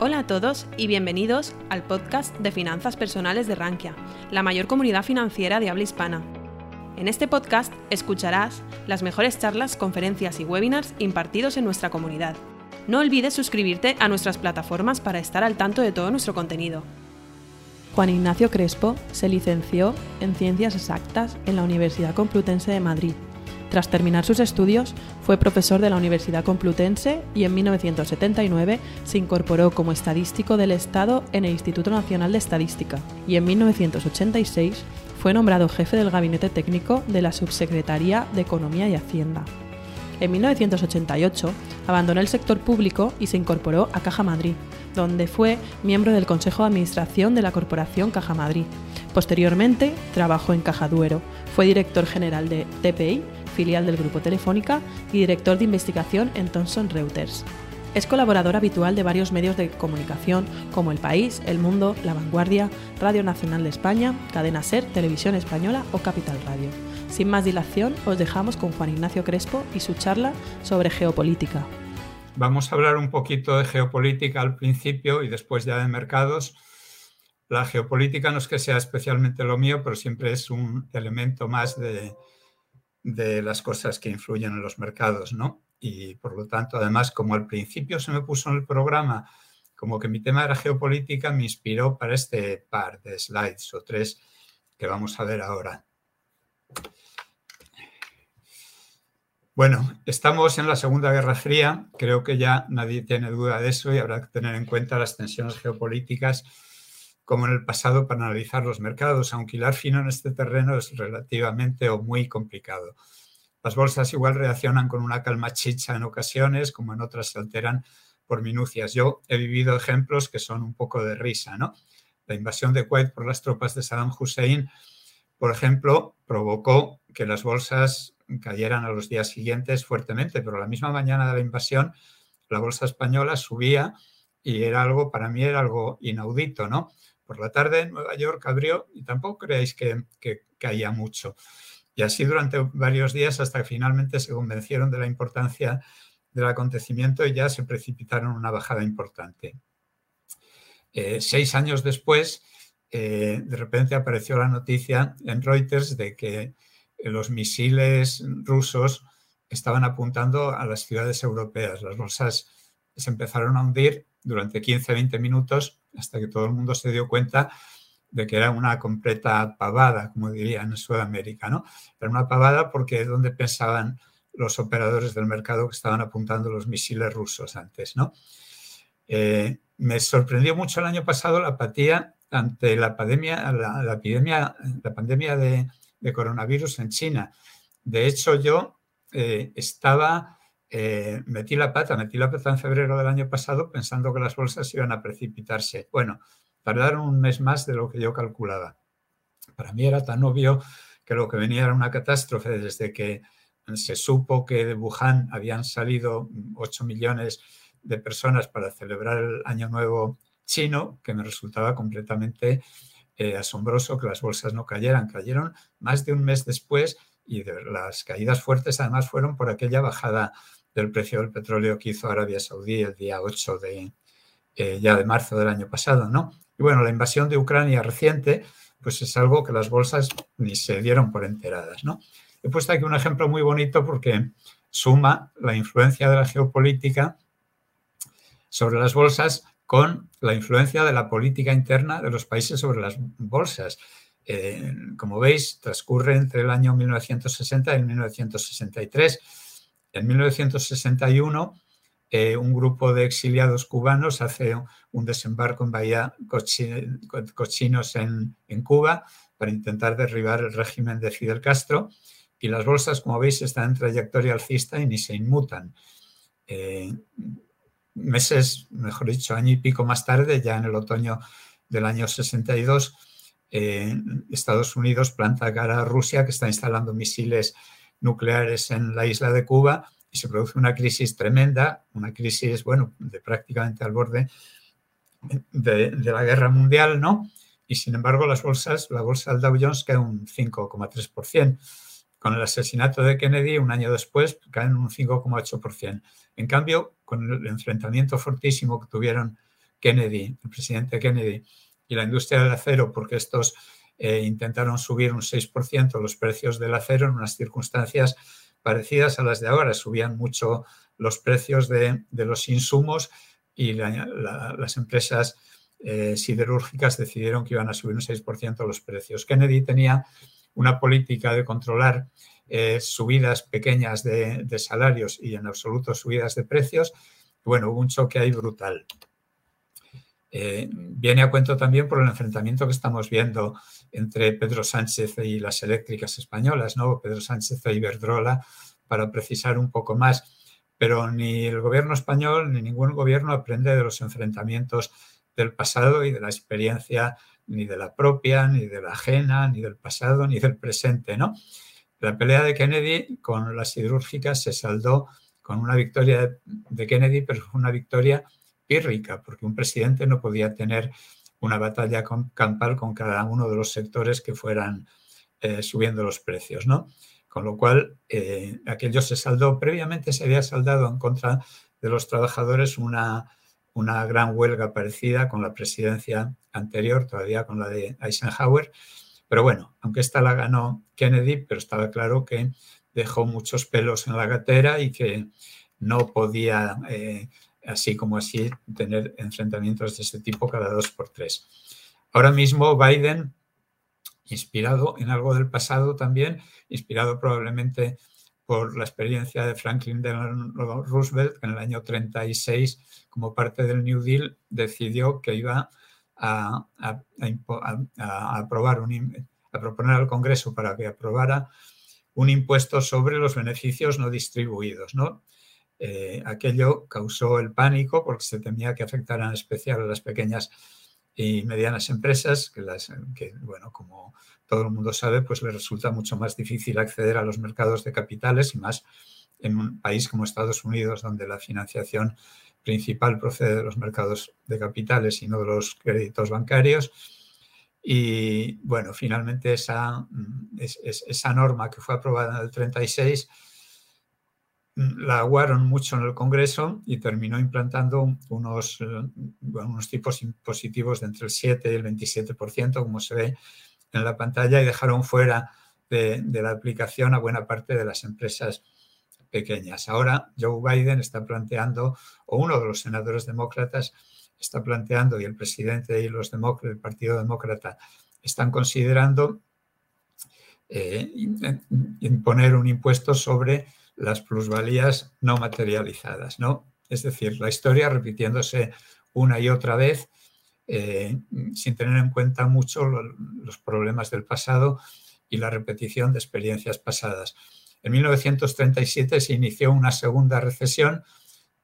Hola a todos y bienvenidos al podcast de finanzas personales de Rankia, la mayor comunidad financiera de habla hispana. En este podcast escucharás las mejores charlas, conferencias y webinars impartidos en nuestra comunidad. No olvides suscribirte a nuestras plataformas para estar al tanto de todo nuestro contenido. Juan Ignacio Crespo se licenció en Ciencias Exactas en la Universidad Complutense de Madrid tras terminar sus estudios, fue profesor de la Universidad Complutense y en 1979 se incorporó como estadístico del Estado en el Instituto Nacional de Estadística y en 1986 fue nombrado jefe del gabinete técnico de la Subsecretaría de Economía y Hacienda. En 1988 abandonó el sector público y se incorporó a Caja Madrid, donde fue miembro del Consejo de Administración de la Corporación Caja Madrid. Posteriormente trabajó en Caja Duero, fue director general de TPI filial del Grupo Telefónica y director de investigación en Thomson Reuters. Es colaborador habitual de varios medios de comunicación como El País, El Mundo, La Vanguardia, Radio Nacional de España, Cadena Ser, Televisión Española o Capital Radio. Sin más dilación, os dejamos con Juan Ignacio Crespo y su charla sobre geopolítica. Vamos a hablar un poquito de geopolítica al principio y después ya de mercados. La geopolítica no es que sea especialmente lo mío, pero siempre es un elemento más de, de las cosas que influyen en los mercados, ¿no? Y por lo tanto, además, como al principio se me puso en el programa como que mi tema era geopolítica, me inspiró para este par de slides o tres que vamos a ver ahora. Bueno, estamos en la Segunda Guerra Fría, creo que ya nadie tiene duda de eso y habrá que tener en cuenta las tensiones geopolíticas como en el pasado para analizar los mercados, aunque hilar fino en este terreno es relativamente o muy complicado. Las bolsas igual reaccionan con una calma chicha en ocasiones, como en otras se alteran por minucias. Yo he vivido ejemplos que son un poco de risa, ¿no? La invasión de Kuwait por las tropas de Saddam Hussein, por ejemplo, provocó que las bolsas cayeran a los días siguientes fuertemente, pero la misma mañana de la invasión la bolsa española subía y era algo, para mí era algo inaudito, ¿no? Por la tarde en Nueva York abrió y tampoco creáis que, caía mucho. Y así durante varios días hasta que finalmente se convencieron de la importancia del acontecimiento y ya se precipitaron una bajada importante. Eh, seis años después, eh, de repente apareció la noticia en Reuters de que los misiles rusos estaban apuntando a las ciudades europeas. Las bolsas se empezaron a hundir durante 15-20 minutos hasta que todo el mundo se dio cuenta de que era una completa pavada, como dirían en Sudamérica, ¿no? Era una pavada porque es donde pensaban los operadores del mercado que estaban apuntando los misiles rusos antes, ¿no? Eh, me sorprendió mucho el año pasado la apatía ante la pandemia, la, epidemia, la pandemia de, coronavirus en China. De hecho, yo eh, estaba eh, metí la pata, metí la pata en febrero del año pasado pensando que las bolsas iban a precipitarse. Bueno, tardaron un mes más de lo que yo calculaba. Para mí era tan obvio que lo que venía era una catástrofe desde que se supo que de Wuhan habían salido 8 millones de personas para celebrar el Año Nuevo chino, que me resultaba completamente eh, asombroso que las bolsas no cayeran. Cayeron más de un mes después y las caídas fuertes además fueron por aquella bajada del precio del petróleo que hizo Arabia Saudí el día 8 de, eh, ya de marzo del año pasado, ¿no? Y bueno, la invasión de Ucrania reciente, pues es algo que las bolsas ni se dieron por enteradas, ¿no? He puesto aquí un ejemplo muy bonito porque suma la influencia de la geopolítica sobre las bolsas con la influencia de la política interna de los países sobre las bolsas. Eh, como veis, transcurre entre el año 1960 y 1963 en 1961, eh, un grupo de exiliados cubanos hace un desembarco en Bahía Cochinos en, Cuba para intentar derribar el régimen de Fidel Castro y las bolsas, como veis, están en trayectoria alcista y ni se inmutan. Eh, meses, mejor dicho, año y pico más tarde, ya en el otoño del año 62, eh, Estados Unidos planta cara a Rusia, que está instalando misiles nucleares en la isla de Cuba y se produce una crisis tremenda, una crisis, bueno, de prácticamente al borde de, la guerra mundial, ¿no? Y sin embargo, las bolsas, la bolsa del Dow Jones cae un 5,3%. Con el asesinato de Kennedy, un año después, caen un 5,8%. En cambio, con el enfrentamiento fortísimo que tuvieron Kennedy, el presidente Kennedy, y la industria del acero, porque estos eh, intentaron subir un 6% los precios del acero en unas circunstancias parecidas a las de ahora. Subían mucho los precios de, los insumos y las empresas eh, siderúrgicas decidieron que iban a subir un 6% los precios. Kennedy tenía una política de controlar eh, subidas pequeñas de, salarios y en absoluto subidas de precios. Bueno, hubo un choque ahí brutal. Eh, viene a cuento también por el enfrentamiento que estamos viendo entre Pedro Sánchez y las eléctricas españolas, ¿no? Pedro Sánchez e Iberdrola, para precisar un poco más. Pero ni el gobierno español ni ningún gobierno aprende de los enfrentamientos del pasado y de la experiencia ni de la propia, ni de la ajena, ni del pasado, ni del presente, ¿no? La pelea de Kennedy con las siderúrgicas se saldó con una victoria de Kennedy, pero fue una victoria pírrica, porque un presidente no podía tener una batalla campal con cada uno de los sectores que fueran eh, subiendo los precios, ¿no? Con lo cual, eh, aquello se saldó. Previamente se había saldado en contra de los trabajadores una, una gran huelga parecida con la presidencia anterior, todavía con la de Eisenhower. Pero bueno, aunque esta la ganó Kennedy, pero estaba claro que dejó muchos pelos en la gatera y que no podía, eh, así como así, tener enfrentamientos de este tipo cada dos por tres. Ahora mismo Biden, inspirado en algo del pasado también, inspirado probablemente por la experiencia de Franklin Delano Roosevelt, que en el año 36, como parte del New Deal, decidió que iba a, aprobar un, a proponer al Congreso para que aprobara un impuesto sobre los beneficios no distribuidos. ¿no? Eh, aquello causó el pánico porque se temía que afectara en especial a las pequeñas y medianas empresas, que, las, que bueno, como todo el mundo sabe, pues le resulta mucho más difícil acceder a los mercados de capitales y más en un país como Estados Unidos, donde la financiación principal procede de los mercados de capitales y no de los créditos bancarios. Y bueno, finalmente esa, esa norma que fue aprobada en el 36 la aguaron mucho en el Congreso y terminó implantando unos, unos tipos impositivos de entre el 7 y el 27%, como se ve en la pantalla y dejaron fuera de, la aplicación a buena parte de las empresas pequeñas. Ahora Joe Biden está planteando, o uno de los senadores demócratas está planteando, y el presidente y los demócratas, el Partido Demócrata están considerando eh, imponer un impuesto sobre las plusvalías no materializadas, ¿no? Es decir, la historia repitiéndose una y otra vez eh, sin tener en cuenta mucho los problemas del pasado y la repetición de experiencias pasadas. En 1937 se inició una segunda recesión,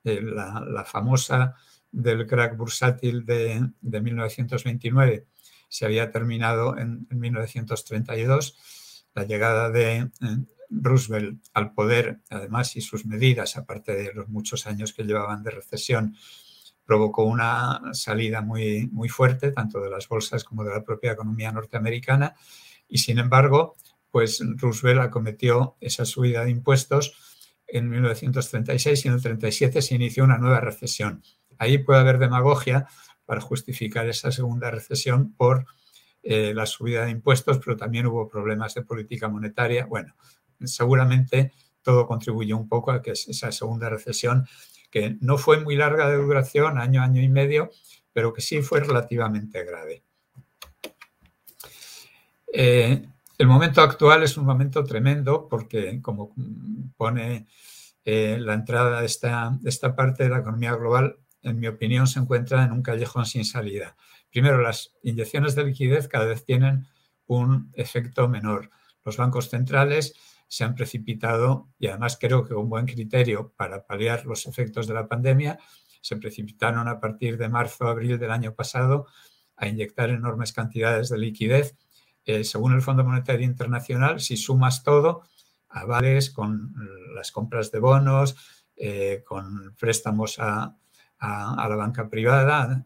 eh, la, famosa del crack bursátil de, 1929 se había terminado en, 1932. La llegada de eh, Roosevelt al poder, además, y sus medidas, aparte de los muchos años que llevaban de recesión, provocó una salida muy, muy fuerte, tanto de las bolsas como de la propia economía norteamericana, y sin embargo, pues Roosevelt acometió esa subida de impuestos en 1936 y en el 37 se inició una nueva recesión. Ahí puede haber demagogia para justificar esa segunda recesión por eh, la subida de impuestos, pero también hubo problemas de política monetaria. Bueno, seguramente todo contribuyó un poco a que esa segunda recesión que no fue muy larga de duración, año, año y medio, pero que sí fue relativamente grave. Eh, el momento actual es un momento tremendo porque, como pone eh, la entrada de esta, esta parte de la economía global, en mi opinión, se encuentra en un callejón sin salida. Primero, las inyecciones de liquidez cada vez tienen un efecto menor. Los bancos centrales se han precipitado y además creo que un buen criterio para paliar los efectos de la pandemia, se precipitaron a partir de marzo, abril del año pasado a inyectar enormes cantidades de liquidez. Eh, según el Fondo Monetario Internacional, si sumas todo, avales con las compras de bonos, eh, con préstamos a, la banca privada,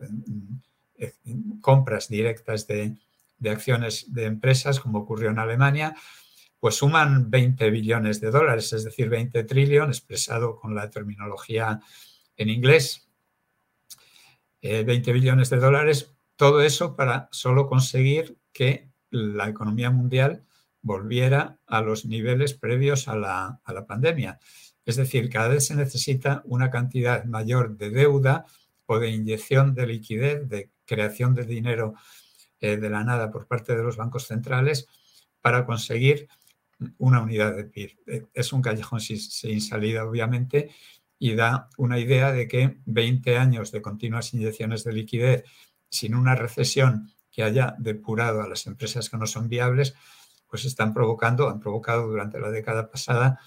eh, compras directas de, de acciones de empresas, como ocurrió en Alemania, pues suman 20 billones de dólares, es decir, 20 trillones, expresado con la terminología en inglés. 20 eh, billones de dólares, todo eso para solo conseguir que la economía mundial volviera a los niveles previos a la, a la pandemia. Es decir, cada vez se necesita una cantidad mayor de deuda o de inyección de liquidez, de creación de dinero eh, de la nada por parte de los bancos centrales para conseguir una unidad de PIB. Eh, es un callejón sin salida, obviamente, y da una idea de que 20 años de continuas inyecciones de liquidez sin una recesión que haya depurado a las empresas que no son viables, pues están provocando, han provocado durante la década pasada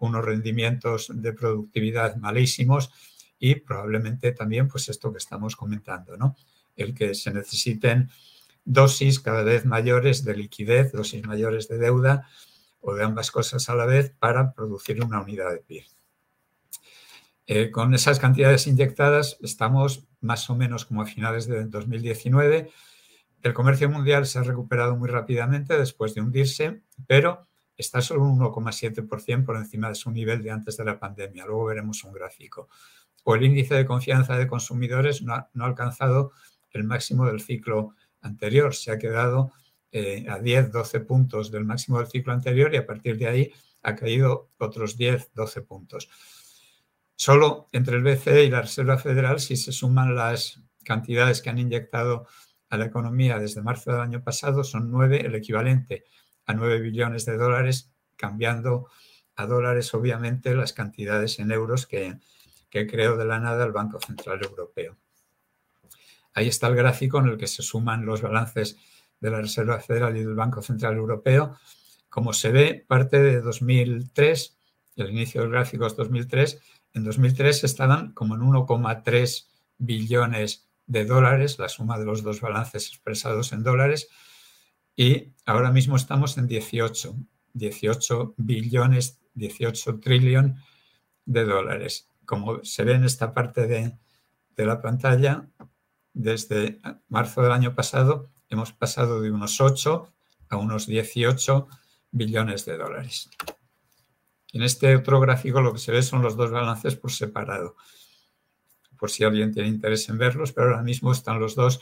unos rendimientos de productividad malísimos y probablemente también pues esto que estamos comentando, ¿no? El que se necesiten dosis cada vez mayores de liquidez, dosis mayores de deuda o de ambas cosas a la vez para producir una unidad de PIB. Eh, con esas cantidades inyectadas estamos más o menos como a finales de 2019. El comercio mundial se ha recuperado muy rápidamente después de hundirse, pero está solo un 1,7% por encima de su nivel de antes de la pandemia. Luego veremos un gráfico. O el índice de confianza de consumidores no ha, alcanzado el máximo del ciclo anterior. Se ha quedado eh, a 10, 12 puntos del máximo del ciclo anterior y a partir de ahí ha caído otros 10, 12 puntos. Solo entre el BCE y la Reserva Federal, si se suman las cantidades que han inyectado a la economía desde marzo del año pasado, son 9, el equivalente a 9 billones de dólares, cambiando a dólares, obviamente, las cantidades en euros que, que creó de la nada el Banco Central Europeo. Ahí está el gráfico en el que se suman los balances de la Reserva Federal y del Banco Central Europeo. Como se ve, parte de 2003, el inicio del gráfico es 2003, en 2003 estaban como en 1,3 billones de dólares, la suma de los dos balances expresados en dólares, y ahora mismo estamos en 18, 18 billones, 18 trillón de dólares. Como se ve en esta parte de, de la pantalla, desde marzo del año pasado hemos pasado de unos 8 a unos 18 billones de dólares. En este otro gráfico lo que se ve son los dos balances por separado, por si alguien tiene interés en verlos, pero ahora mismo están los dos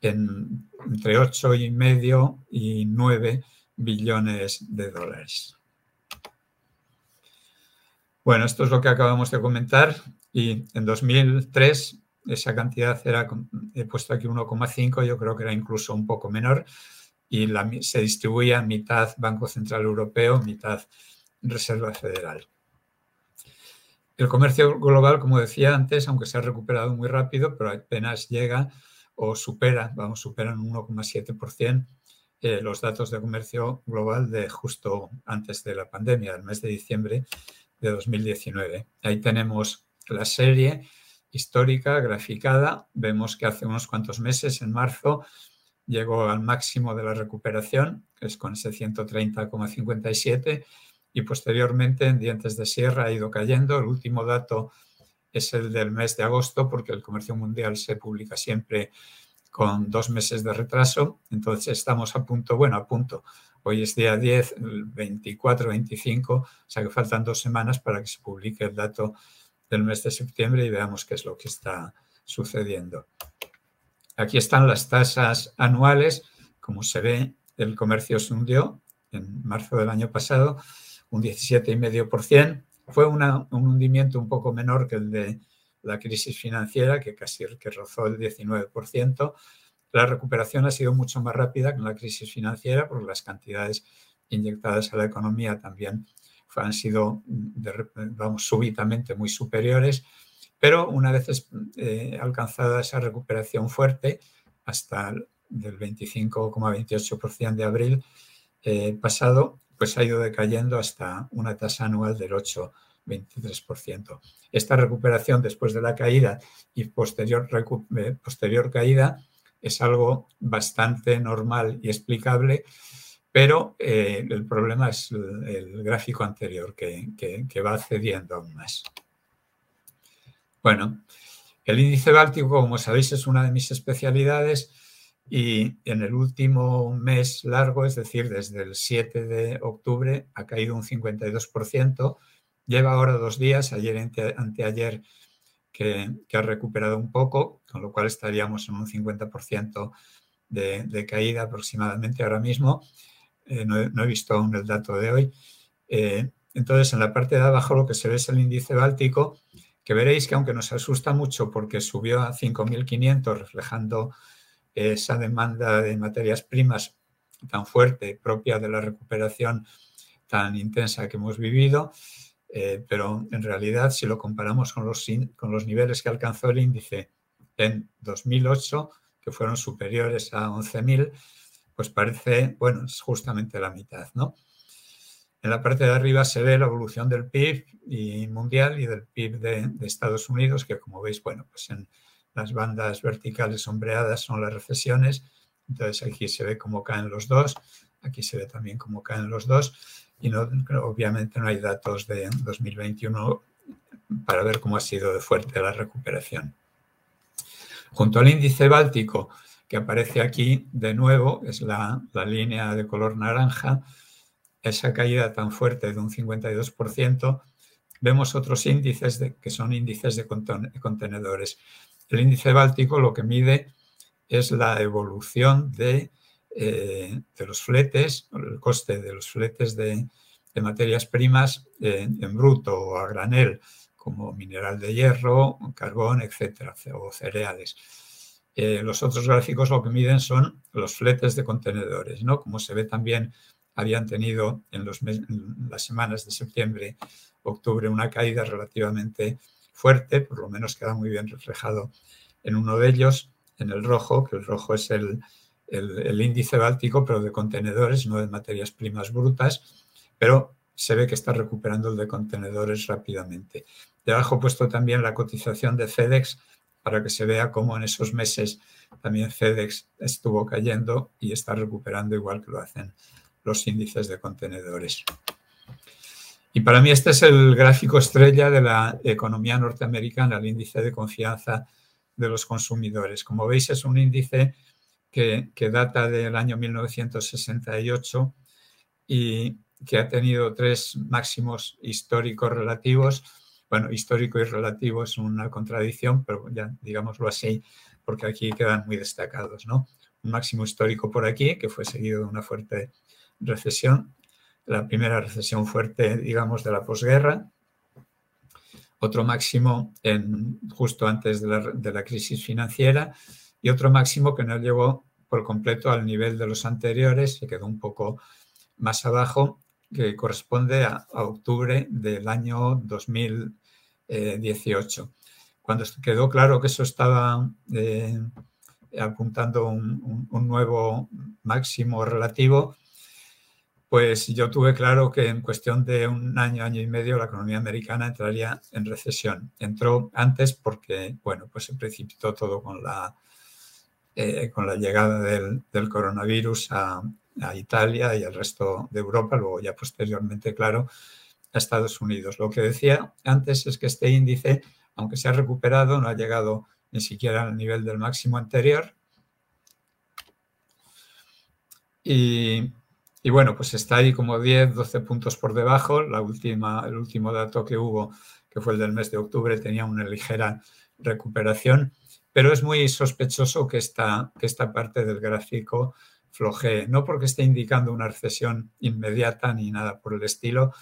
en, entre 8 y medio y 9 billones de dólares. Bueno, esto es lo que acabamos de comentar y en 2003 esa cantidad era, he puesto aquí 1,5, yo creo que era incluso un poco menor y se distribuía mitad Banco Central Europeo, mitad Reserva Federal. El comercio global, como decía antes, aunque se ha recuperado muy rápido, pero apenas llega o supera, vamos, superan un 1,7% eh, los datos de comercio global de justo antes de la pandemia, del mes de diciembre de 2019. Ahí tenemos la serie histórica graficada. Vemos que hace unos cuantos meses, en marzo, llegó al máximo de la recuperación, que es con ese 130,57, y posteriormente en dientes de sierra ha ido cayendo. El último dato es el del mes de agosto, porque el comercio mundial se publica siempre con dos meses de retraso. Entonces estamos a punto, bueno, a punto. Hoy es día 10, 24, 25, o sea que faltan dos semanas para que se publique el dato del mes de septiembre y veamos qué es lo que está sucediendo. Aquí están las tasas anuales. Como se ve, el comercio se hundió en marzo del año pasado un 17,5%. Fue un hundimiento un poco menor que el de la crisis financiera, que casi que rozó el 19%. La recuperación ha sido mucho más rápida que la crisis financiera porque las cantidades inyectadas a la economía también han sido, vamos, súbitamente muy superiores. Pero una vez eh, alcanzada esa recuperación fuerte, hasta el, del 25,28% de abril eh, pasado, pues ha ido decayendo hasta una tasa anual del 8,23%. Esta recuperación después de la caída y posterior, eh, posterior caída es algo bastante normal y explicable, pero eh, el problema es el, gráfico anterior que, va cediendo aún más. Bueno, el índice báltico, como sabéis, es una de mis especialidades y en el último mes largo, es decir, desde el 7 de octubre, ha caído un 52%. Lleva ahora dos días, ayer anteayer que, ha recuperado un poco, con lo cual estaríamos en un 50% de, caída aproximadamente ahora mismo. Eh, no, he visto aún el dato de hoy. Eh, entonces, en la parte de abajo lo que se ve es el índice báltico, que veréis que aunque nos asusta mucho porque subió a 5.500, reflejando esa demanda de materias primas tan fuerte, propia de la recuperación tan intensa que hemos vivido, eh, pero en realidad si lo comparamos con los, con los niveles que alcanzó el índice en 2008, que fueron superiores a 11.000, pues parece, bueno, es justamente la mitad, ¿no? En la parte de arriba se ve la evolución del PIB y mundial y del PIB de, de, Estados Unidos, que como veis, bueno, pues en las bandas verticales sombreadas son las recesiones. Entonces aquí se ve cómo caen los dos, aquí se ve también cómo caen los dos y no, obviamente no hay datos de 2021 para ver cómo ha sido de fuerte la recuperación. Junto al índice báltico que aparece aquí de nuevo, es la, la línea de color naranja, esa caída tan fuerte de un 52%, vemos otros índices de, que son índices de contenedores. El índice báltico lo que mide es la evolución de eh, de los fletes, el coste de los fletes de, materias primas en bruto o a granel, como mineral de hierro, carbón, etcétera, o cereales. Eh, los otros gráficos lo que miden son los fletes de contenedores, ¿no? Como se ve también, habían tenido en, los las semanas de septiembre, octubre, una caída relativamente fuerte, por lo menos queda muy bien reflejado en uno de ellos, en el rojo, que el rojo es el, el, índice báltico, pero de contenedores, no de materias primas brutas, pero se ve que está recuperando el de contenedores rápidamente. Debajo he puesto también la cotización de FedEx para que se vea cómo en esos meses también FedEx estuvo cayendo y está recuperando igual que lo hacen los índices de contenedores. Y para mí este es el gráfico estrella de la economía norteamericana, el índice de confianza de los consumidores. Como veis es un índice que, data del año 1968 y que ha tenido tres máximos históricos relativos. Bueno, histórico y relativo es una contradicción, pero ya digámoslo así, porque aquí quedan muy destacados, ¿no? Un máximo histórico por aquí, que fue seguido de una fuerte recesión, la primera recesión fuerte, digamos, de la posguerra, otro máximo justo antes de la, de crisis financiera y otro máximo que no llegó por completo al nivel de los anteriores, se quedó un poco más abajo, que corresponde a, octubre del año 2018. Cuando quedó claro que eso estaba eh, apuntando un, nuevo máximo relativo, pues yo tuve claro que en cuestión de un año, año y medio, la economía americana entraría en recesión. Entró antes porque, bueno, pues se precipitó todo con la eh, con la llegada del, coronavirus a, Italia y al resto de Europa, luego ya posteriormente, claro, a Estados Unidos. Lo que decía antes es que este índice, aunque se ha recuperado, no ha llegado ni siquiera al nivel del máximo anterior. Y, bueno, pues está ahí como 10, 12 puntos por debajo. La última, el último dato que hubo, que fue el del mes de octubre, tenía una ligera recuperación pero es muy sospechoso que esta, que esta parte del gráfico flojee, no porque esté indicando una recesión inmediata ni nada por el estilo,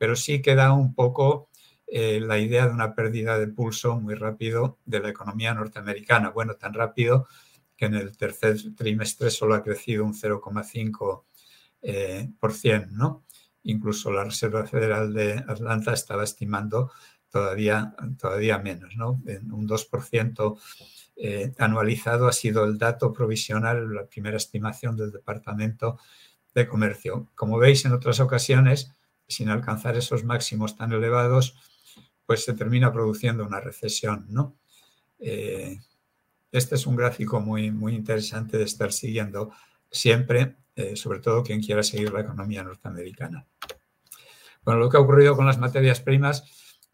pero sí que da un poco eh, la idea de una pérdida de pulso muy rápido de la economía norteamericana. Bueno, tan rápido que en el tercer trimestre solo ha crecido un 0,5%, eh, ¿no? Incluso la Reserva Federal de Atlanta estaba estimando todavía, todavía menos, ¿no? En un 2% eh, anualizado ha sido el dato provisional, la primera estimación del Departamento de Comercio. Como veis en otras ocasiones, sin alcanzar esos máximos tan elevados, pues se termina produciendo una recesión, ¿no? Eh, este es un gráfico muy, muy interesante de estar siguiendo siempre, eh, sobre todo quien quiera seguir la economía norteamericana. Bueno, lo que ha ocurrido con las materias primas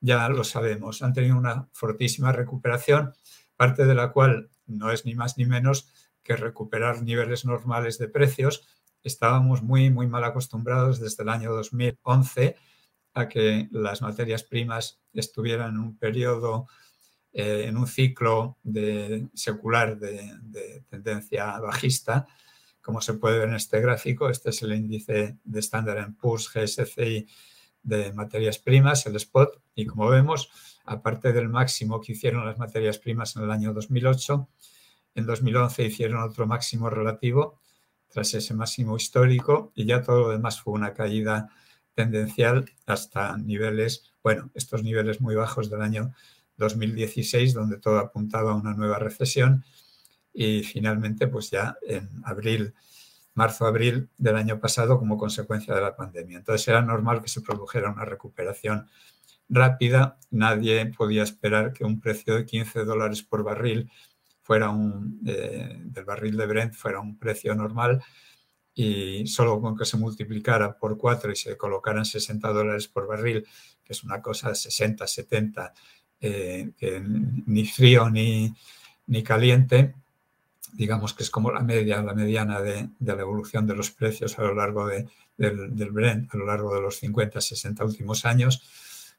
ya lo sabemos, han tenido una fortísima recuperación, parte de la cual no es ni más ni menos que recuperar niveles normales de precios. Estábamos muy, muy mal acostumbrados desde el año 2011 a que las materias primas estuvieran en un periodo eh, en un ciclo de, secular de, tendencia bajista, como se puede ver en este gráfico. Este es el índice de Standard Poor's GSCI de materias primas, el spot, y como vemos, aparte del máximo que hicieron las materias primas en el año 2008, en 2011 hicieron otro máximo relativo tras ese máximo histórico y ya todo lo demás fue una caída tendencial hasta niveles, bueno, estos niveles muy bajos del año 2016, donde todo apuntaba a una nueva recesión y finalmente, pues ya en abril, marzo-abril del año pasado como consecuencia de la pandemia. Entonces era normal que se produjera una recuperación rápida. Nadie podía esperar que un precio de 15 dólares por barril fuera un, eh, del barril de Brent fuera un precio normal y solo con que se multiplicara por 4 y se colocaran 60 dólares por barril, que es una cosa de 60, 70, eh, que ni frío ni, ni, caliente, digamos que es como la media, la mediana de, de la evolución de los precios a lo largo de, del, del Brent, a lo largo de los 50, 60 últimos años,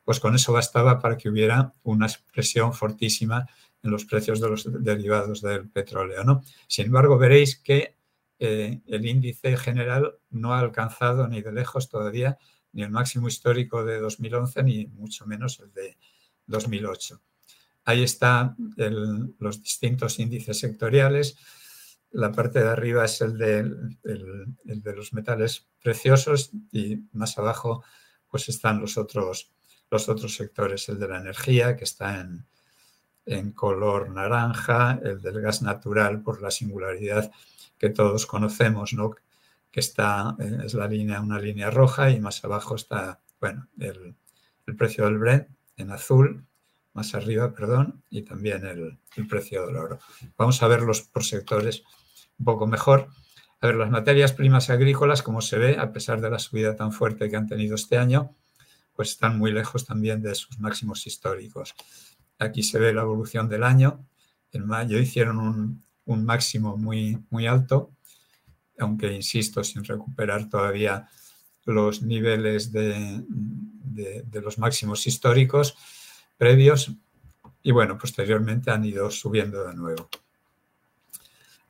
pues con eso bastaba para que hubiera una presión fortísima en los precios de los derivados del petróleo. ¿no? Sin embargo, veréis que eh, el índice general no ha alcanzado ni de lejos todavía ni el máximo histórico de 2011 ni mucho menos el de 2008. Ahí están los distintos índices sectoriales. La parte de arriba es el de, los metales preciosos y más abajo pues están los otros, los otros sectores, el de la energía que está en, en color naranja, el del gas natural por la singularidad que todos conocemos, ¿no? que está, eh, es la línea, una línea roja y más abajo está, bueno, el, precio del Brent en azul, más arriba, perdón, y también el, el, precio del oro. Vamos a verlos por sectores un poco mejor. A ver, las materias primas agrícolas, como se ve, a pesar de la subida tan fuerte que han tenido este año, pues están muy lejos también de sus máximos históricos. Aquí se ve la evolución del año. En mayo hicieron un, máximo muy, muy alto, aunque insisto, sin recuperar todavía los niveles de, los máximos históricos previos y bueno, posteriormente han ido subiendo de nuevo.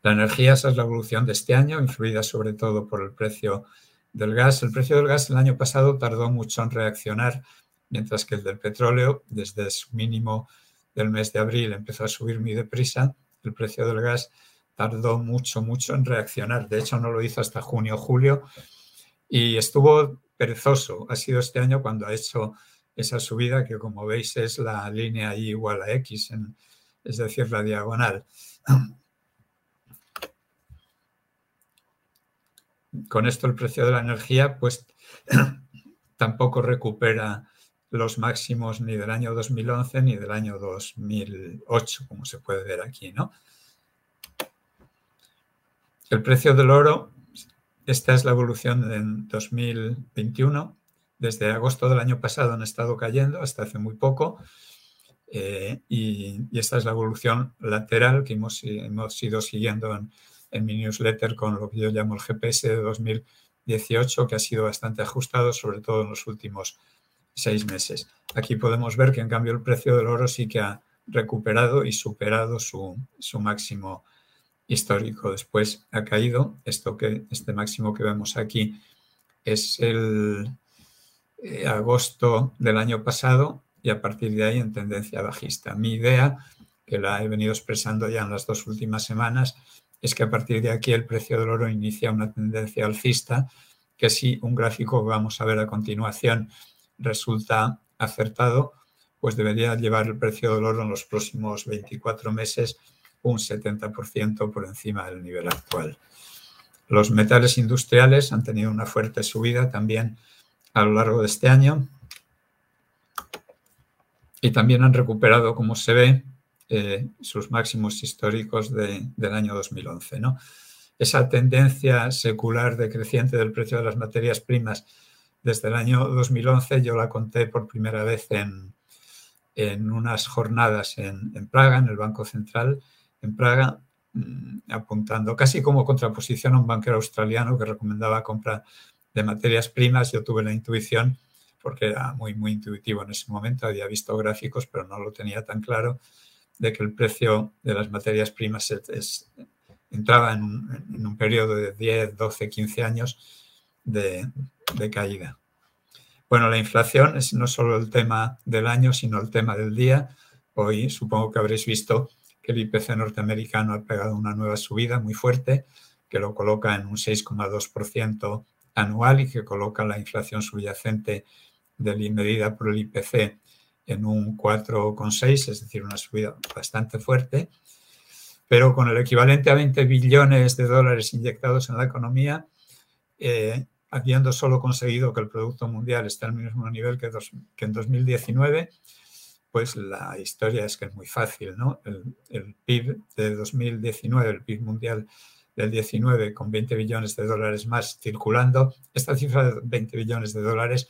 La energía, esa es la evolución de este año, influida sobre todo por el precio del gas. El precio del gas el año pasado tardó mucho en reaccionar mientras que el del petróleo, desde su mínimo del mes de abril, empezó a subir muy deprisa, el precio del gas tardó mucho, mucho en reaccionar. De hecho, no lo hizo hasta junio julio y estuvo perezoso. Ha sido este año cuando ha hecho esa subida que, como veis, es la línea I igual a X, es decir, la diagonal. Con esto el precio de la energía, pues tampoco recupera los máximos ni del año 2011 ni del año 2008, como se puede ver aquí, ¿no? El precio del oro, esta es la evolución en 2021. Desde agosto del año pasado han estado cayendo hasta hace muy poco. Eh, y, esta es la evolución lateral que hemos, hemos ido siguiendo en, en mi newsletter con lo que yo llamo el GPS de 2018, que ha sido bastante ajustado, sobre todo en los últimos seis meses. Aquí podemos ver que en cambio el precio del oro sí que ha recuperado y superado su, máximo histórico. Después ha caído. Esto que, este máximo que vemos aquí es el eh, agosto del año pasado y a partir de ahí en tendencia bajista. Mi idea, que la he venido expresando ya en las dos últimas semanas, es que a partir de aquí el precio del oro inicia una tendencia alcista, que si un gráfico vamos a ver a continuación resulta acertado, pues debería llevar el precio del oro en los próximos 24 meses un 70% por encima del nivel actual. Los metales industriales han tenido una fuerte subida también a lo largo de este año y también han recuperado, como se ve, eh, sus máximos históricos del año 2011. ¿no? Esa tendencia secular decreciente del precio de las materias primas desde el año 2011 yo la conté por primera vez en, en unas jornadas en, Praga, en el Banco Central, en Praga, mm, apuntando casi como contraposición a un banquero australiano que recomendaba compra de materias primas. Yo tuve la intuición, porque era muy, muy intuitivo en ese momento, había visto gráficos, pero no lo tenía tan claro, de que el precio de las materias primas entraba en un, periodo de 10, 12, 15 años de, caída. Bueno, la inflación es no solo el tema del año, sino el tema del día. Hoy supongo que habréis visto que el IPC norteamericano ha pegado una nueva subida muy fuerte, que lo coloca en un 6,2% anual y que coloca la inflación subyacente de medida por el IPC en un 4,6, es decir, una subida bastante fuerte, pero con el equivalente a 20 billones de dólares inyectados en la economía, eh, habiendo solo conseguido que el Producto Mundial esté al mismo nivel que, en 2019, pues la historia es que es muy fácil, ¿no? El, el, PIB de 2019, el PIB mundial del 19, con 20 billones de dólares más circulando, esta cifra de 20 billones de dólares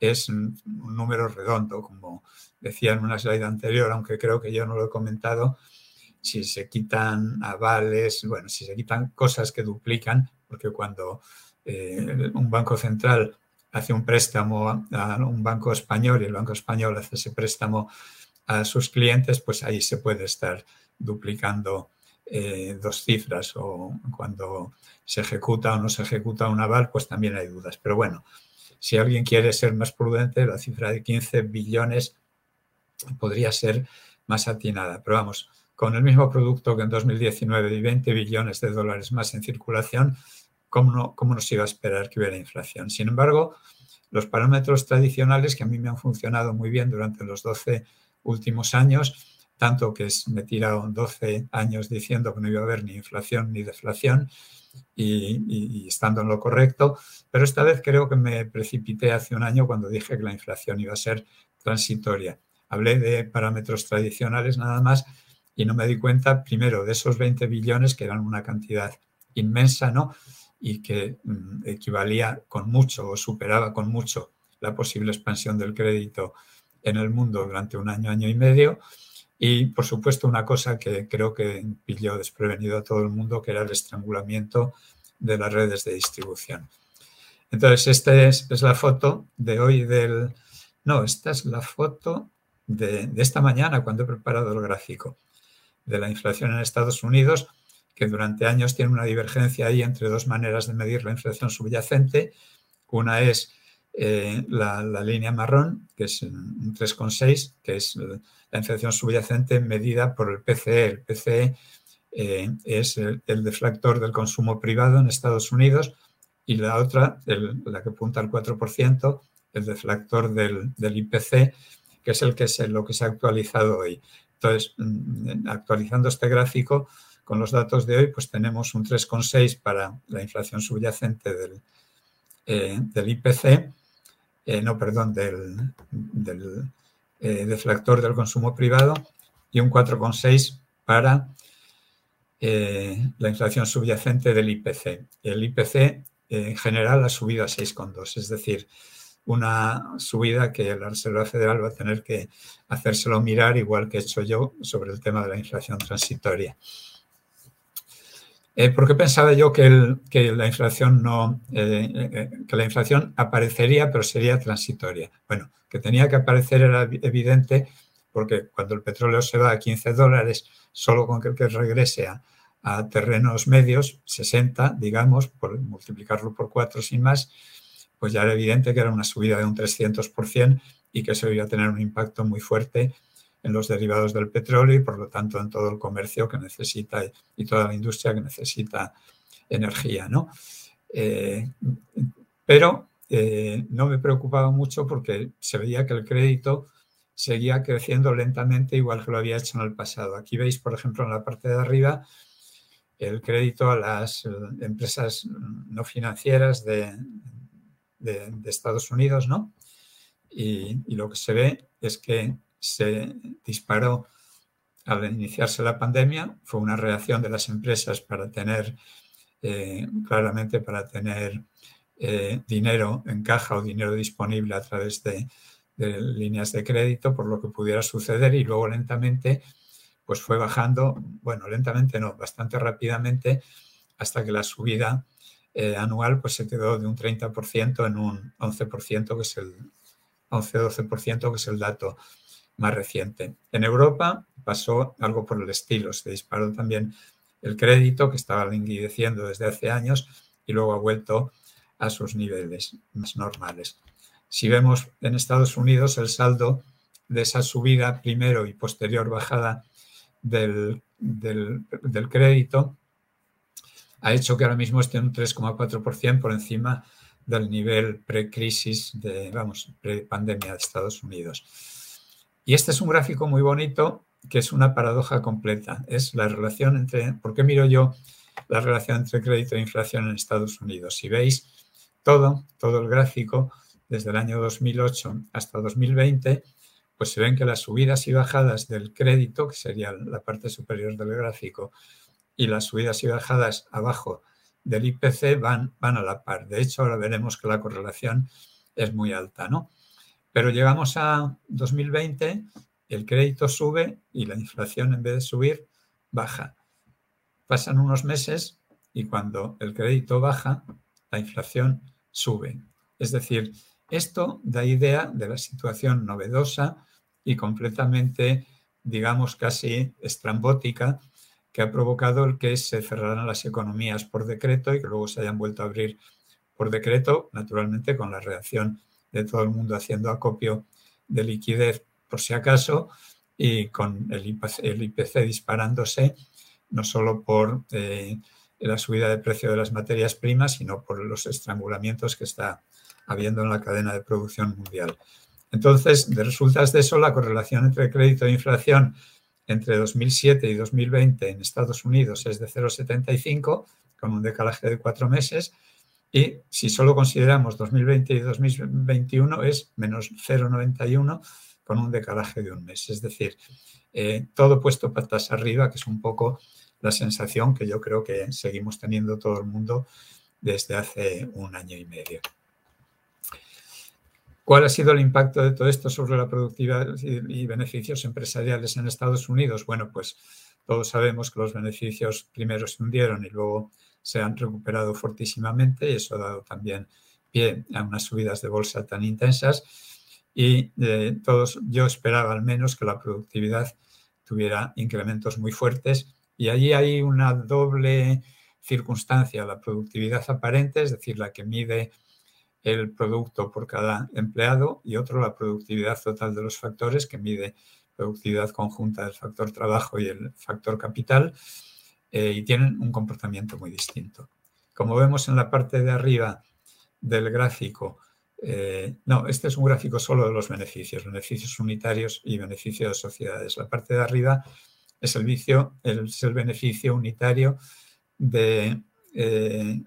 es un número redondo, como decía en una slide anterior, aunque creo que yo no lo he comentado, si se quitan avales, bueno, si se quitan cosas que duplican, porque cuando eh, un banco central hace un préstamo a un banco español y el banco español hace ese préstamo a sus clientes, pues ahí se puede estar duplicando eh, dos cifras o cuando se ejecuta o no se ejecuta un aval, pues también hay dudas. Pero bueno, si alguien quiere ser más prudente, la cifra de 15 billones podría ser más atinada. Pero vamos, con el mismo producto que en 2019 y 20 billones de dólares más en circulación, ¿cómo no, cómo nos iba a esperar que hubiera inflación? Sin embargo, los parámetros tradicionales que a mí me han funcionado muy bien durante los 12 últimos años, tanto que me he tirado 12 años diciendo que no iba a haber ni inflación ni deflación, y, estando en lo correcto, pero esta vez creo que me precipité hace un año cuando dije que la inflación iba a ser transitoria. Hablé de parámetros tradicionales nada más y no me di cuenta, primero, de esos 20 billones, que eran una cantidad inmensa, ¿no? Y que mm, equivalía con mucho o superaba con mucho la posible expansión del crédito en el mundo durante un año, año y medio. Y, por supuesto, una cosa que creo que pilló desprevenido a todo el mundo, que era el estrangulamiento de las redes de distribución. Entonces, esta es, la foto de hoy del... No, esta es la foto de, de esta mañana cuando he preparado el gráfico de la inflación en Estados Unidos, que durante años tiene una divergencia ahí entre dos maneras de medir la inflación subyacente. Una es eh, la, línea marrón, que es un 3,6, que es la inflación subyacente medida por el PCE. El PCE eh, es el, deflactor del consumo privado en Estados Unidos y la otra, la que apunta al 4%, el deflactor del, IPC, que es el que es lo que se ha actualizado hoy. Entonces, mm, actualizando este gráfico con los datos de hoy, pues tenemos un 3,6 para la inflación subyacente del, eh, del IPC eh, no, perdón, del, eh, deflactor del consumo privado y un 4,6 para la inflación subyacente del IPC. El IPC en general ha subido a 6,2, es decir, una subida que la Reserva Federal va a tener que hacérselo mirar, igual que he hecho yo sobre el tema de la inflación transitoria. Eh, ¿Por qué pensaba yo que, la inflación no, eh, eh, que la inflación aparecería, pero sería transitoria? Bueno, que tenía que aparecer era evidente porque cuando el petróleo se va a 15 dólares, solo con que, regrese a, a, terrenos medios, 60, digamos, por multiplicarlo por 4 sin más, pues ya era evidente que era una subida de un 300% y que eso iba a tener un impacto muy fuerte en los derivados del petróleo y por lo tanto en todo el comercio que necesita y toda la industria que necesita energía. ¿no? Eh, pero eh, no me preocupaba mucho porque se veía que el crédito seguía creciendo lentamente igual que lo había hecho en el pasado. Aquí veis, por ejemplo, en la parte de arriba, el crédito a las eh, empresas no financieras de, Estados Unidos, ¿no? Y, y, lo que se ve es que se disparó al iniciarse la pandemia. Fue una reacción de las empresas para tener, eh, claramente para tener eh, dinero en caja o dinero disponible a través de, líneas de crédito por lo que pudiera suceder y luego lentamente pues fue bajando, bueno, lentamente no, bastante rápidamente hasta que la subida eh, anual pues se quedó de un 30% en un 11%, que es el 11-12%, que es el dato más reciente. En Europa pasó algo por el estilo, se disparó también el crédito que estaba languideciendo desde hace años y luego ha vuelto a sus niveles más normales. Si vemos en Estados Unidos el saldo de esa subida primero y posterior bajada del, del, crédito, ha hecho que ahora mismo esté un 3,4% por encima del nivel pre-crisis, de, vamos, pre-pandemia de Estados Unidos. Y este es un gráfico muy bonito que es una paradoja completa. Es la relación entre, ¿por qué miro yo la relación entre crédito e inflación en Estados Unidos? Si veis todo, todo el gráfico, desde el año 2008 hasta 2020, pues se ven que las subidas y bajadas del crédito, que sería la parte superior del gráfico, y las subidas y bajadas abajo del IPC van, van a la par. De hecho, ahora veremos que la correlación es muy alta, ¿no? Pero llegamos a 2020, el crédito sube y la inflación en vez de subir, baja. Pasan unos meses y cuando el crédito baja, la inflación sube. Es decir, esto da idea de la situación novedosa y completamente, digamos, casi estrambótica que ha provocado el que se cerraran las economías por decreto y que luego se hayan vuelto a abrir por decreto, naturalmente con la reacción de todo el mundo haciendo acopio de liquidez por si acaso y con el IPC, disparándose no solo por eh, la subida de precio de las materias primas, sino por los estrangulamientos que está habiendo en la cadena de producción mundial. Entonces, de resultas de eso, la correlación entre crédito e inflación entre 2007 y 2020 en Estados Unidos es de 0,75, con un decalaje de cuatro meses, y si solo consideramos 2020 y 2021 es menos 0,91 con un decalaje de un mes. Es decir, eh, todo puesto patas arriba, que es un poco la sensación que yo creo que seguimos teniendo todo el mundo desde hace un año y medio. ¿Cuál ha sido el impacto de todo esto sobre la productividad y beneficios empresariales en Estados Unidos? Bueno, pues todos sabemos que los beneficios primero se hundieron y luego se han recuperado fortísimamente y eso ha dado también pie a unas subidas de bolsa tan intensas. Y eh, todos yo esperaba al menos que la productividad tuviera incrementos muy fuertes y allí hay una doble circunstancia, la productividad aparente, es decir, la que mide el producto por cada empleado y otro la productividad total de los factores que mide productividad conjunta del factor trabajo y el factor capital eh, y tienen un comportamiento muy distinto. Como vemos en la parte de arriba del gráfico, eh, no, este es un gráfico solo de los beneficios, beneficios unitarios y beneficios de sociedades. La parte de arriba es el, vicio, es el beneficio unitario de eh,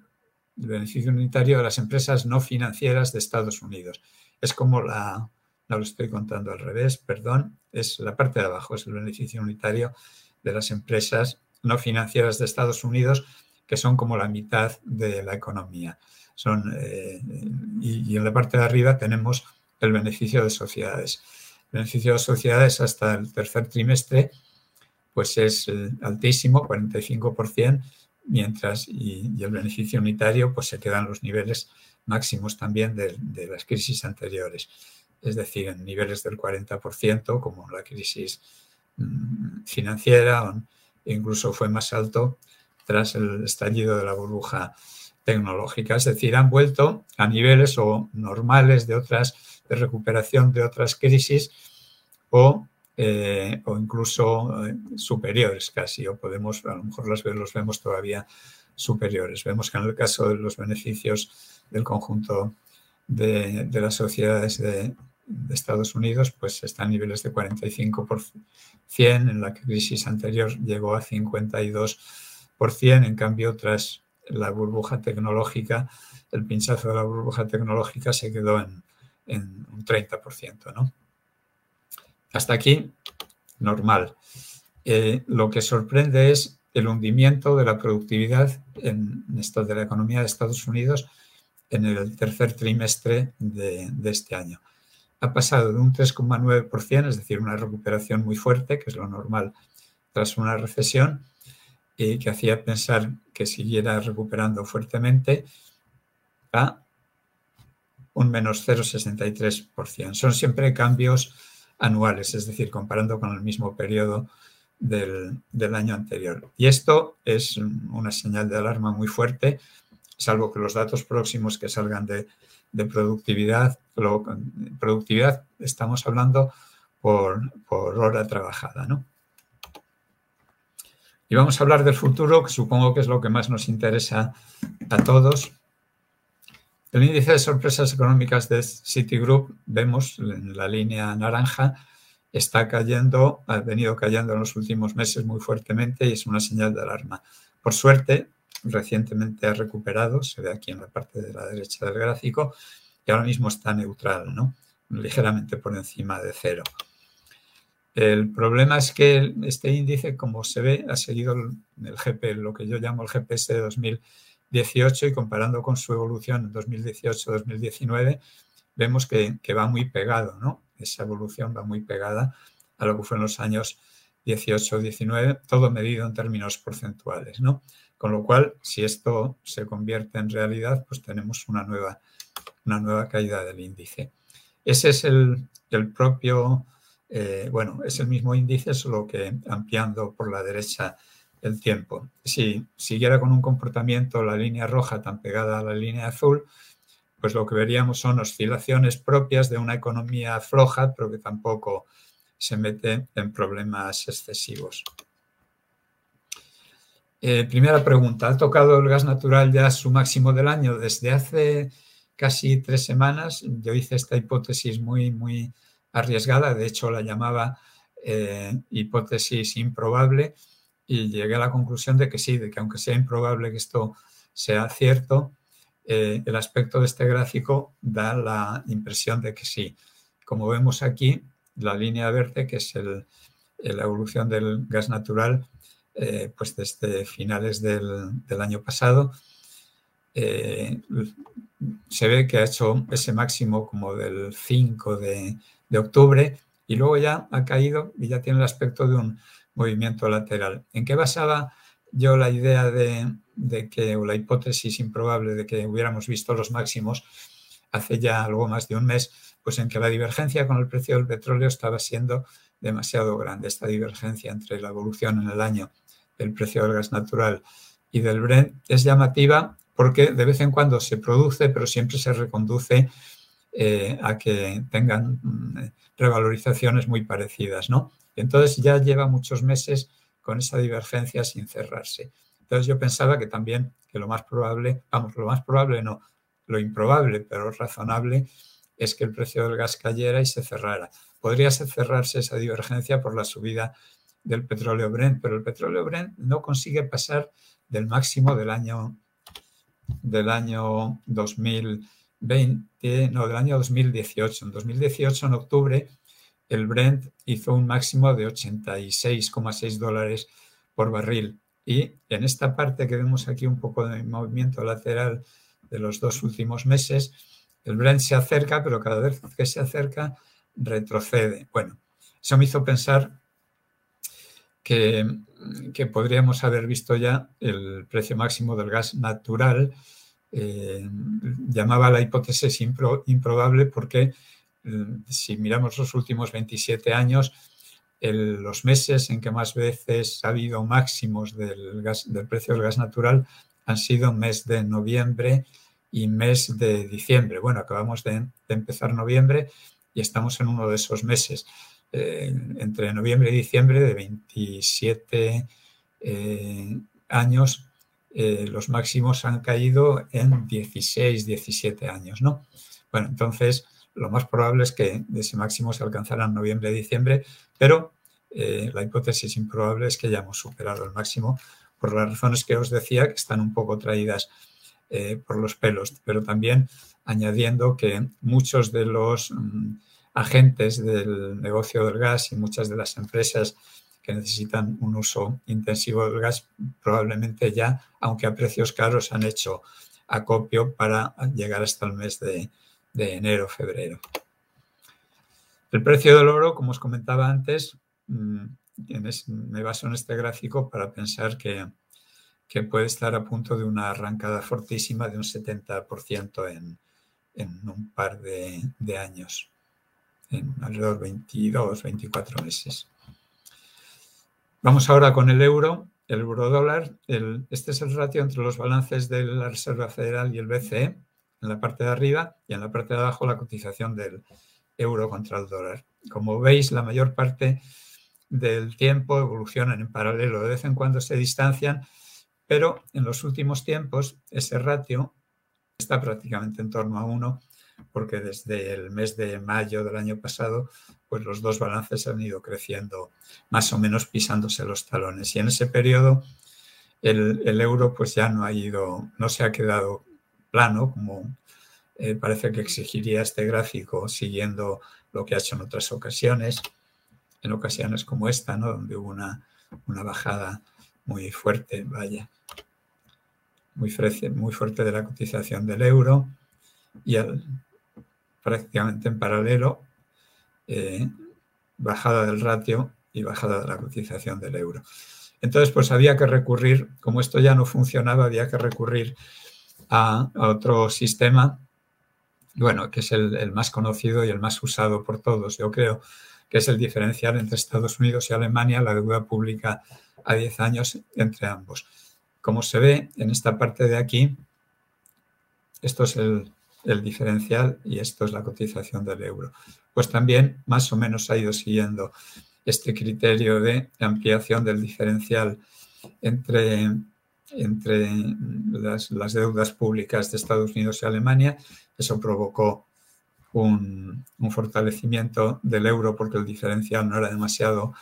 el beneficio unitario de las empresas no financieras de Estados Unidos. Es como la, no lo estoy contando al revés, perdón, es la parte de abajo, es el beneficio unitario de las empresas no financieras de Estados Unidos, que son como la mitad de la economía. Son, eh, y, en la parte de arriba tenemos el beneficio de sociedades. El beneficio de sociedades hasta el tercer trimestre pues es eh, altísimo, 45%, mientras y, el beneficio unitario pues se quedan los niveles máximos también de, las crisis anteriores, es decir, en niveles del 40% como la crisis mm, financiera, incluso fue más alto tras el estallido de la burbuja tecnológica, es decir, han vuelto a niveles o normales de otras de recuperación de otras crisis o eh, o incluso eh, superiores casi, o podemos, a lo mejor los, los vemos todavía superiores. Vemos que en el caso de los beneficios del conjunto de, las sociedades de, Estados Unidos, pues está a niveles de 45%, en la crisis anterior llegó a 52%, en cambio tras la burbuja tecnológica, el pinchazo de la burbuja tecnológica se quedó en, en un 30%, ¿no? Hasta aquí, normal. Eh, lo que sorprende es el hundimiento de la productividad en de la economía de Estados Unidos en el tercer trimestre de, este año. Ha pasado de un 3,9%, es decir, una recuperación muy fuerte, que es lo normal tras una recesión, y que hacía pensar que siguiera recuperando fuertemente, a un menos 0,63%. Son siempre cambios anuales, es decir, comparando con el mismo periodo del, año anterior. Y esto es una señal de alarma muy fuerte, salvo que los datos próximos que salgan de, productividad, productividad estamos hablando por, por hora trabajada. ¿no? Y vamos a hablar del futuro, que supongo que es lo que más nos interesa a todos. El índice de sorpresas económicas de Citigroup, vemos en la línea naranja, está cayendo, ha venido cayendo en los últimos meses muy fuertemente y es una señal de alarma. Por suerte, recientemente ha recuperado, se ve aquí en la parte de la derecha del gráfico, y ahora mismo está neutral, ¿no? ligeramente por encima de cero. El problema es que este índice, como se ve, ha seguido el GP, lo que yo llamo el GPS de 2018 y comparando con su evolución en 2018-2019, vemos que, va muy pegado, ¿no? Esa evolución va muy pegada a lo que fue en los años 18-19, todo medido en términos porcentuales, ¿no? Con lo cual, si esto se convierte en realidad, pues tenemos una nueva, una nueva caída del índice. Ese es el, el propio eh, bueno, es el mismo índice, solo que ampliando por la derecha el tiempo. Si siguiera con un comportamiento la línea roja tan pegada a la línea azul, pues lo que veríamos son oscilaciones propias de una economía floja, pero que tampoco se mete en problemas excesivos. Eh, primera pregunta, ¿ha tocado el gas natural ya su máximo del año? Desde hace casi tres semanas yo hice esta hipótesis muy, muy arriesgada, de hecho la llamaba eh, hipótesis improbable y llegué a la conclusión de que sí, de que aunque sea improbable que esto sea cierto, eh, el aspecto de este gráfico da la impresión de que sí. Como vemos aquí, la línea verde, que es la evolución del gas natural, eh, pues desde finales del, año pasado, se ve que ha hecho ese máximo como del 5 de, de octubre y luego ya ha caído y ya tiene el aspecto de un movimiento lateral. ¿En qué basaba yo la idea de, que, o la hipótesis improbable de que hubiéramos visto los máximos hace ya algo más de un mes? Pues en que la divergencia con el precio del petróleo estaba siendo demasiado grande. Esta divergencia entre la evolución en el año del precio del gas natural y del Brent es llamativa porque de vez en cuando se produce, pero siempre se reconduce eh, a que tengan mm, revalorizaciones muy parecidas, ¿no? Entonces ya lleva muchos meses con esa divergencia sin cerrarse. Entonces yo pensaba que también que lo más probable, vamos, lo más probable no, lo improbable, pero razonable, es que el precio del gas cayera y se cerrara. Podría cerrarse esa divergencia por la subida del petróleo Brent, pero el petróleo Brent no consigue pasar del máximo del año del año 2000 20, no, del año 2018. En 2018, en octubre, el Brent hizo un máximo de 86,6 dólares por barril. Y en esta parte que vemos aquí un poco de movimiento lateral de los dos últimos meses, el Brent se acerca, pero cada vez que se acerca retrocede. Bueno, eso me hizo pensar que, que podríamos haber visto ya el precio máximo del gas natural eh, llamaba la hipótesis improbable porque eh, si miramos los últimos 27 años, los meses en que más veces ha habido máximos del, gas, del precio del gas natural han sido mes de noviembre y mes de diciembre. Bueno, acabamos de, empezar noviembre y estamos en uno de esos meses. Eh, entre noviembre y diciembre de 27 años eh, los máximos han caído en 16, 17 años, ¿no? Bueno, entonces lo más probable es que ese máximo se alcanzara en noviembre, diciembre, pero eh, la hipótesis improbable es que hayamos superado el máximo por las razones que os decía, que están un poco traídas eh, por los pelos, pero también añadiendo que muchos de los mm, agentes del negocio del gas y muchas de las empresas que necesitan un uso intensivo del gas, probablemente ya, aunque a precios caros, han hecho acopio para llegar hasta el mes de, enero, febrero. El precio del oro, como os comentaba antes, mm, me baso en este gráfico para pensar que, puede estar a punto de una arrancada fortísima de un 70% en, en un par de, años. En alrededor de 22, 24 meses. Vamos ahora con el euro, el euro dólar. este es el ratio entre los balances de la Reserva Federal y el BCE en la parte de arriba y en la parte de abajo la cotización del euro contra el dólar. Como veis, la mayor parte del tiempo evolucionan en paralelo. De vez en cuando se distancian, pero en los últimos tiempos ese ratio está prácticamente en torno a uno porque desde el mes de mayo del año pasado, pues los dos balances han ido creciendo más o menos pisándose los talones. Y en ese periodo el, euro pues ya no ha ido, no se ha quedado plano, como eh, parece que exigiría este gráfico, siguiendo lo que ha hecho en otras ocasiones, en ocasiones como esta, ¿no? donde hubo una, una bajada muy fuerte, vaya, muy, fuerte, muy fuerte de la cotización del euro y prácticamente en paralelo, eh, bajada del ratio y bajada de la cotización del euro. Entonces, pues había que recurrir, como esto ya no funcionaba, había que recurrir a, otro sistema, bueno, que es el, más conocido y el más usado por todos, yo creo, que es el diferencial entre Estados Unidos y Alemania, la deuda pública a 10 años entre ambos. Como se ve en esta parte de aquí, esto es el, el diferencial y esto es la cotización del euro. Pues también más o menos ha ido siguiendo este criterio de ampliación del diferencial entre, entre las, deudas públicas de Estados Unidos y Alemania. Eso provocó un, fortalecimiento del euro porque el diferencial no era demasiado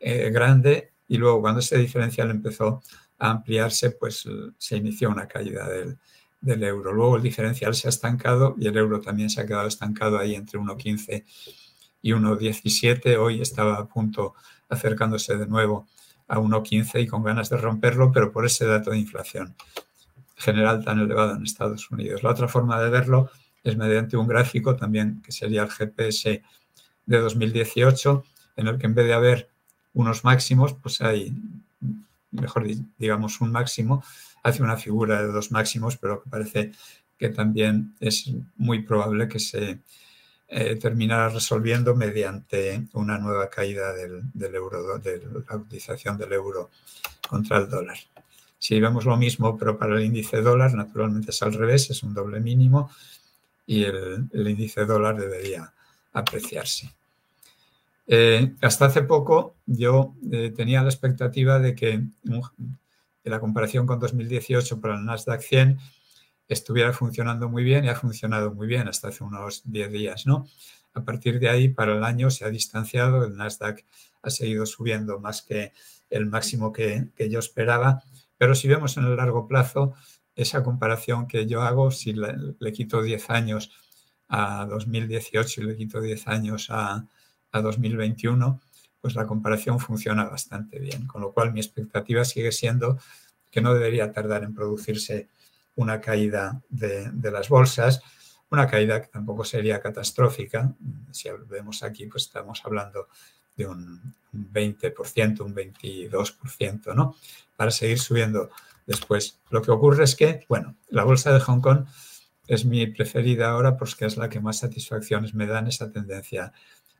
eh, grande y luego cuando ese diferencial empezó a ampliarse, pues se inició una caída del, del euro. Luego el diferencial se ha estancado y el euro también se ha quedado estancado ahí entre 1,15 y 1,17. Hoy estaba a punto acercándose de nuevo a 1,15 y con ganas de romperlo, pero por ese dato de inflación general tan elevado en Estados Unidos. La otra forma de verlo es mediante un gráfico también que sería el GPS de 2018, en el que en vez de haber unos máximos, pues hay, mejor digamos, un máximo hace una figura de dos máximos, pero parece que también es muy probable que se eh, terminara resolviendo mediante una nueva caída del, euro, de la utilización del euro contra el dólar. Si vemos lo mismo, pero para el índice dólar, naturalmente es al revés, es un doble mínimo y el, índice dólar debería apreciarse. Eh, hasta hace poco yo eh, tenía la expectativa de que la comparación con 2018 para el Nasdaq 100 estuviera funcionando muy bien y ha funcionado muy bien hasta hace unos 10 días, ¿no? A partir de ahí, para el año se ha distanciado, el Nasdaq ha seguido subiendo más que el máximo que, yo esperaba, pero si vemos en el largo plazo, esa comparación que yo hago, si le, quito 10 años a 2018 y le quito 10 años a, a 2021, pues la comparación funciona bastante bien, con lo cual mi expectativa sigue siendo que no debería tardar en producirse una caída de, las bolsas, una caída que tampoco sería catastrófica. Si vemos aquí, pues estamos hablando de un 20%, un 22%, ¿no? Para seguir subiendo después. Lo que ocurre es que, bueno, la bolsa de Hong Kong es mi preferida ahora porque es la que más satisfacciones me da en esa tendencia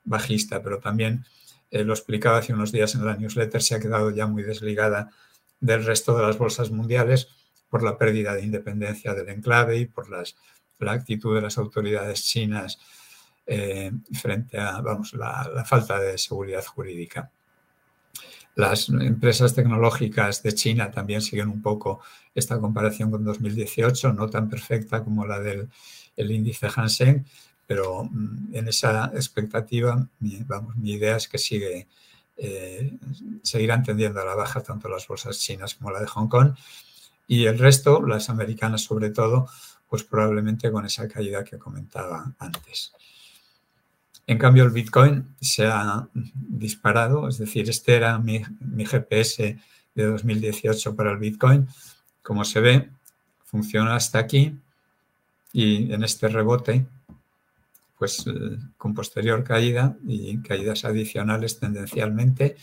bajista, pero también eh, lo explicaba hace unos días en la newsletter, se ha quedado ya muy desligada del resto de las bolsas mundiales por la pérdida de independencia del enclave y por la actitud de las autoridades chinas eh, frente a vamos, la, falta de seguridad jurídica. Las empresas tecnológicas de China también siguen un poco esta comparación con 2018, no tan perfecta como la del índice Hansen, pero mm, en esa expectativa, mi, idea es que sigue, eh, seguirán tendiendo a la baja tanto las bolsas chinas como la de Hong Kong y el resto, las americanas sobre todo, pues probablemente con esa caída que comentaba antes. En cambio, el Bitcoin se ha disparado, es decir, este era mi GPS de 2018 para el Bitcoin. Como se ve, funciona hasta aquí y en este rebote pues eh, con posterior caída y caídas adicionales tendencialmente,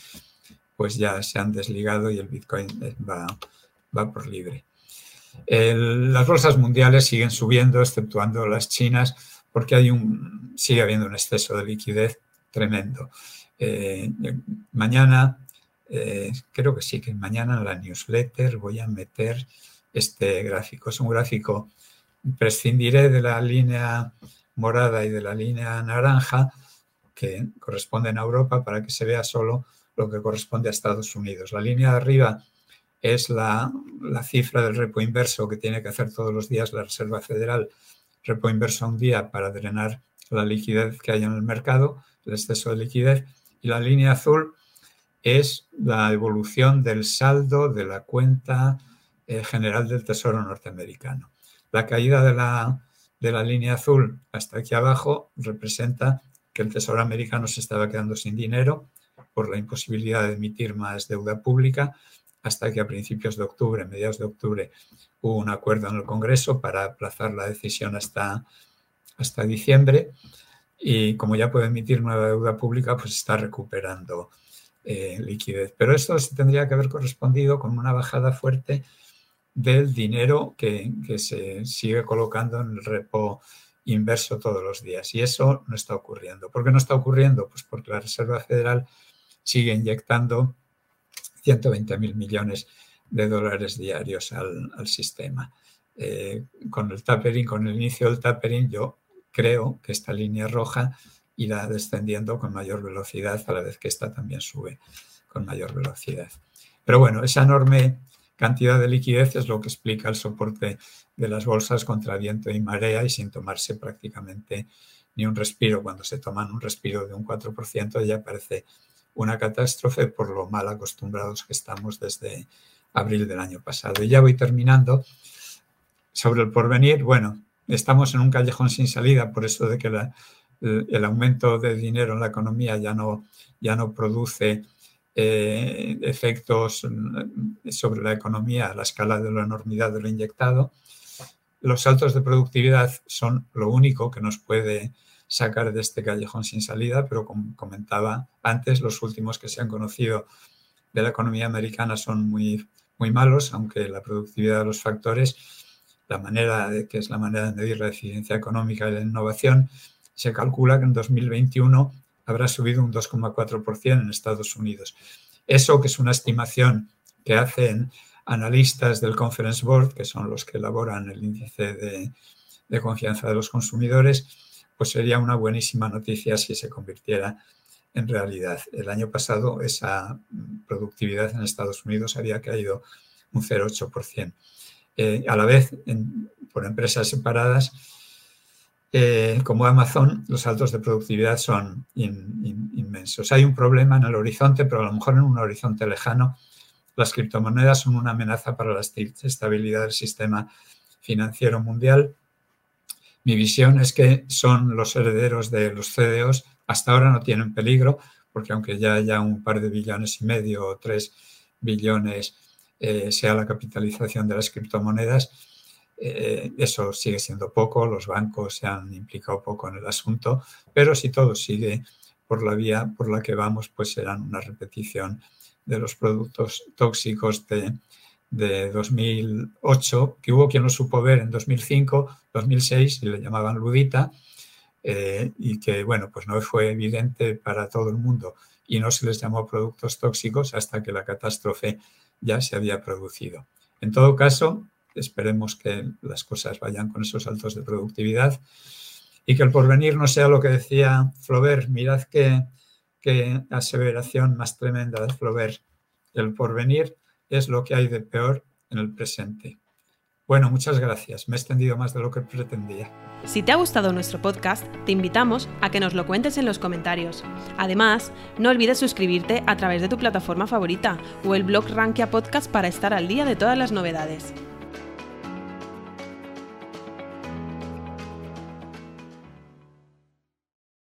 pues ya se han desligado y el Bitcoin eh, va, va por libre. las bolsas mundiales siguen subiendo, exceptuando las chinas, porque hay un, sigue habiendo un exceso de liquidez tremendo. Eh, mañana, creo que sí, que mañana en la newsletter voy a meter este gráfico. Es un gráfico, prescindiré de la línea morada y de la línea naranja que corresponden a Europa para que se vea solo lo que corresponde a Estados Unidos. La línea de arriba es la, cifra del repo inverso que tiene que hacer todos los días la Reserva Federal, repo inverso un día para drenar la liquidez que hay en el mercado, el exceso de liquidez, y la línea azul es la evolución del saldo de la cuenta eh, general del Tesoro norteamericano. La caída de la, de la línea azul hasta aquí abajo representa que el Tesoro americano se estaba quedando sin dinero por la imposibilidad de emitir más deuda pública hasta que a principios de octubre, mediados de octubre, hubo un acuerdo en el Congreso para aplazar la decisión hasta, hasta diciembre y como ya puede emitir nueva deuda pública, pues está recuperando eh, liquidez. Pero esto se tendría que haber correspondido con una bajada fuerte del dinero que, se sigue colocando en el repo inverso todos los días. Y eso no está ocurriendo. ¿Por qué no está ocurriendo? Pues porque la Reserva Federal sigue inyectando 120 mil millones de dólares diarios al, sistema. Eh, con el tapering, con el inicio del tapering, yo creo que esta línea roja irá descendiendo con mayor velocidad a la vez que esta también sube con mayor velocidad. Pero bueno, esa enorme cantidad de liquidez es lo que explica el soporte de las bolsas contra viento y marea y sin tomarse prácticamente ni un respiro. Cuando se toman un respiro de un 4% ya parece una catástrofe por lo mal acostumbrados que estamos desde abril del año pasado. Y ya voy terminando sobre el porvenir. Bueno, estamos en un callejón sin salida, por eso de que el aumento de dinero en la economía ya no, ya no produce eh, efectos sobre la economía a la escala de la enormidad de lo inyectado. Los saltos de productividad son lo único que nos puede sacar de este callejón sin salida, pero como comentaba antes, los últimos que se han conocido de la economía americana son muy, muy malos, aunque la productividad de los factores, la manera de, que es la manera de medir la eficiencia económica y la innovación, se calcula que en 2021 habrá subido un 2,4% en Estados Unidos. Eso que es una estimación que hacen analistas del Conference Board, que son los que elaboran el índice de, de confianza de los consumidores, pues sería una buenísima noticia si se convirtiera en realidad. El año pasado esa productividad en Estados Unidos había caído un 0,8%. Eh, a la vez, por empresas separadas, eh, como Amazon, los saltos de productividad son inmensos. Hay un problema en el horizonte, pero a lo mejor en un horizonte lejano, las criptomonedas son una amenaza para la estabilidad del sistema financiero mundial mi visión es que son los herederos de los CDOs. Hasta ahora no tienen peligro, porque aunque ya haya un par de billones y medio o tres billones eh, sea la capitalización de las criptomonedas, eh, eso sigue siendo poco, los bancos se han implicado poco en el asunto, pero si todo sigue por la vía por la que vamos, pues serán una repetición de los productos tóxicos de, de 2008, que hubo quien lo supo ver en 2005, 2006, y le llamaban Ludita, eh, y que, bueno, pues no fue evidente para todo el mundo y no se les llamó productos tóxicos hasta que la catástrofe ya se había producido. En todo caso, esperemos que las cosas vayan con esos saltos de productividad y que el porvenir no sea lo que decía Flaubert. Mirad qué, qué aseveración más tremenda de Flaubert. El porvenir es lo que hay de peor en el presente. Bueno, muchas gracias. Me he extendido más de lo que pretendía. Si te ha gustado nuestro podcast, te invitamos a que nos lo cuentes en los comentarios. Además, no olvides suscribirte a través de tu plataforma favorita o el blog Rankia Podcast para estar al día de todas las novedades.